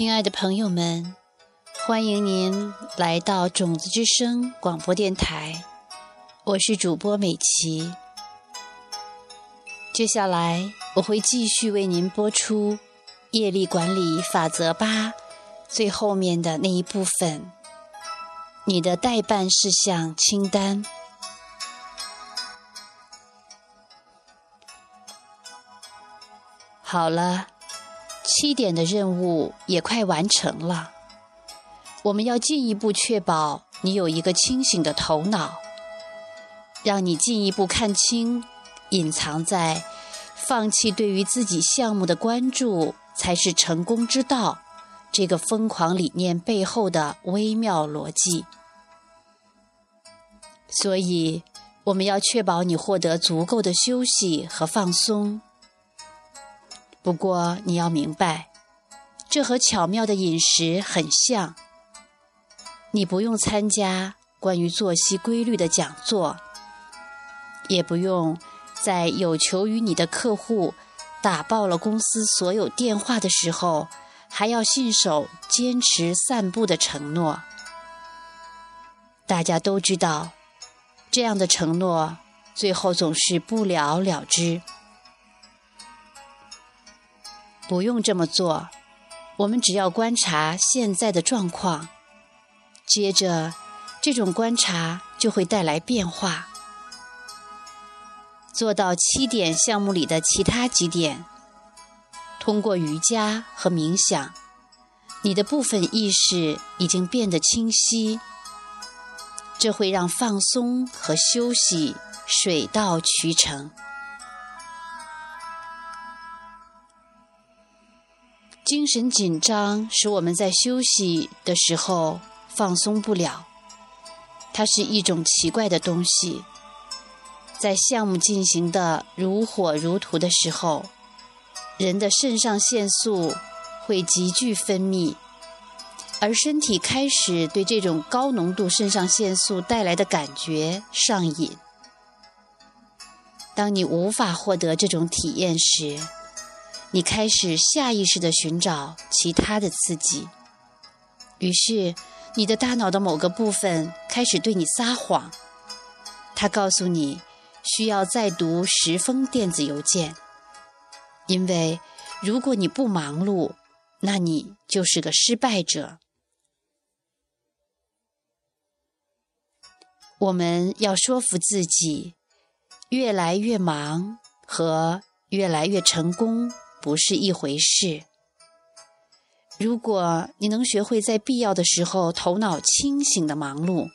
亲爱的朋友们，欢迎您来到种子之声广播电台，我是主播美琪。接下来我会继续为您播出业力管理法则八最后面的那一部分，你的代办事项清单。好了，七点的任务也快完成了。我们要进一步确保你有一个清醒的头脑，让你进一步看清隐藏在放弃对于自己项目的关注才是成功之道这个疯狂理念背后的微妙逻辑。所以，我们要确保你获得足够的休息和放松。不过你要明白，这和巧妙的饮食很像。你不用参加关于作息规律的讲座，也不用在有求于你的客户打爆了公司所有电话的时候，还要信守坚持散步的承诺。大家都知道，这样的承诺最后总是不了了之。不用这么做，我们只要观察现在的状况，接着这种观察就会带来变化。做到七点项目里的其他几点，通过瑜伽和冥想，你的部分意识已经变得清晰，这会让放松和休息水到渠成。精神紧张使我们在休息的时候放松不了，它是一种奇怪的东西。在项目进行的如火如荼的时候，人的肾上腺素会急剧分泌，而身体开始对这种高浓度肾上腺素带来的感觉上瘾。当你无法获得这种体验时，你开始下意识地寻找其他的刺激，于是你的大脑的某个部分开始对你撒谎，它告诉你需要再读十封电子邮件，因为如果你不忙碌，那你就是个失败者。我们要说服自己，越来越忙和越来越成功。不是一回事。如果你能学会在必要的时候头脑清醒的忙碌，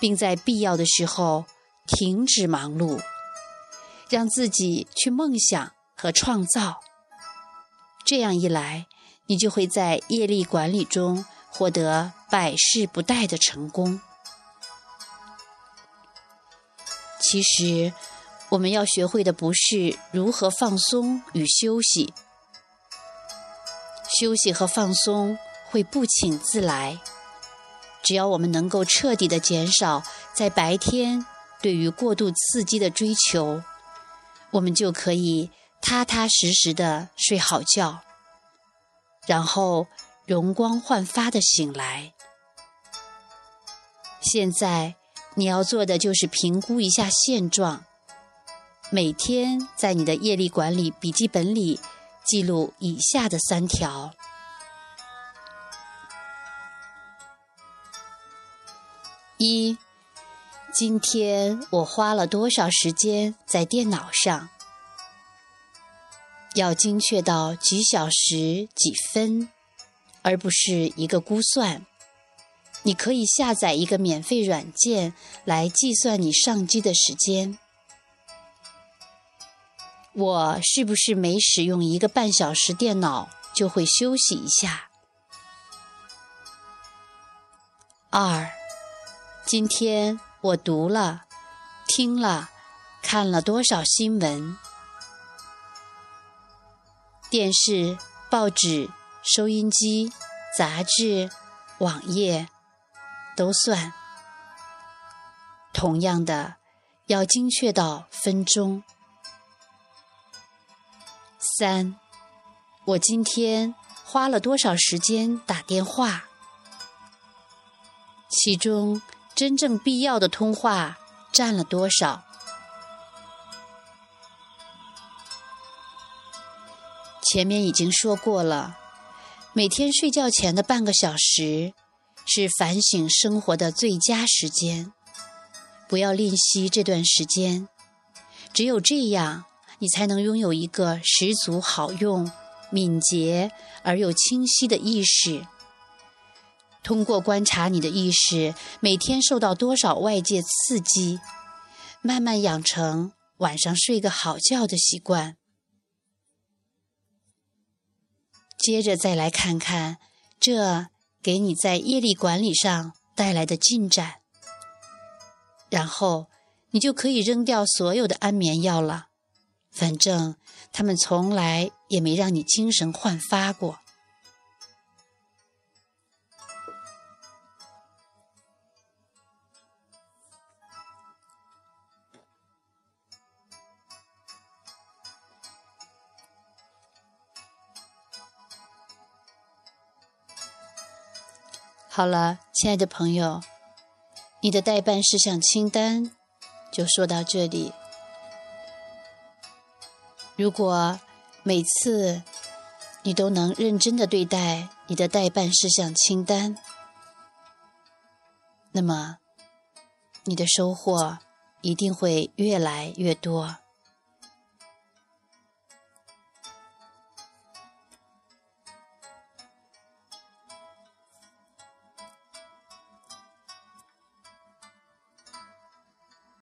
并在必要的时候停止忙碌，让自己去梦想和创造，这样一来，你就会在业力管理中获得百试不殆的成功。其实。我们要学会的不是如何放松与休息，休息和放松会不请自来。只要我们能够彻底的减少在白天对于过度刺激的追求，我们就可以踏踏实实的睡好觉，然后容光焕发的醒来。现在你要做的就是评估一下现状。每天在你的业力管理笔记本里记录以下的三条：一、今天我花了多少时间在电脑上？要精确到几小时几分，而不是一个估算。你可以下载一个免费软件来计算你上机的时间。我是不是每使用一个半小时电脑就会休息一下？二，今天我读了、听了、看了多少新闻？电视、报纸、收音机、杂志、网页都算。同样的，要精确到分钟。三，我今天花了多少时间打电话，其中真正必要的通话占了多少。前面已经说过了，每天睡觉前的半个小时是反省生活的最佳时间，不要吝惜这段时间。只有这样，你才能拥有一个十足好用、敏捷而又清晰的意识。通过观察你的意识每天受到多少外界刺激，慢慢养成晚上睡个好觉的习惯。接着再来看看，这给你在业力管理上带来的进展，然后你就可以扔掉所有的安眠药了，反正他们从来也没让你精神焕发过。好了，亲爱的朋友，你的代办事项清单就说到这里。如果每次你都能认真的对待你的代办事项清单，那么你的收获一定会越来越多。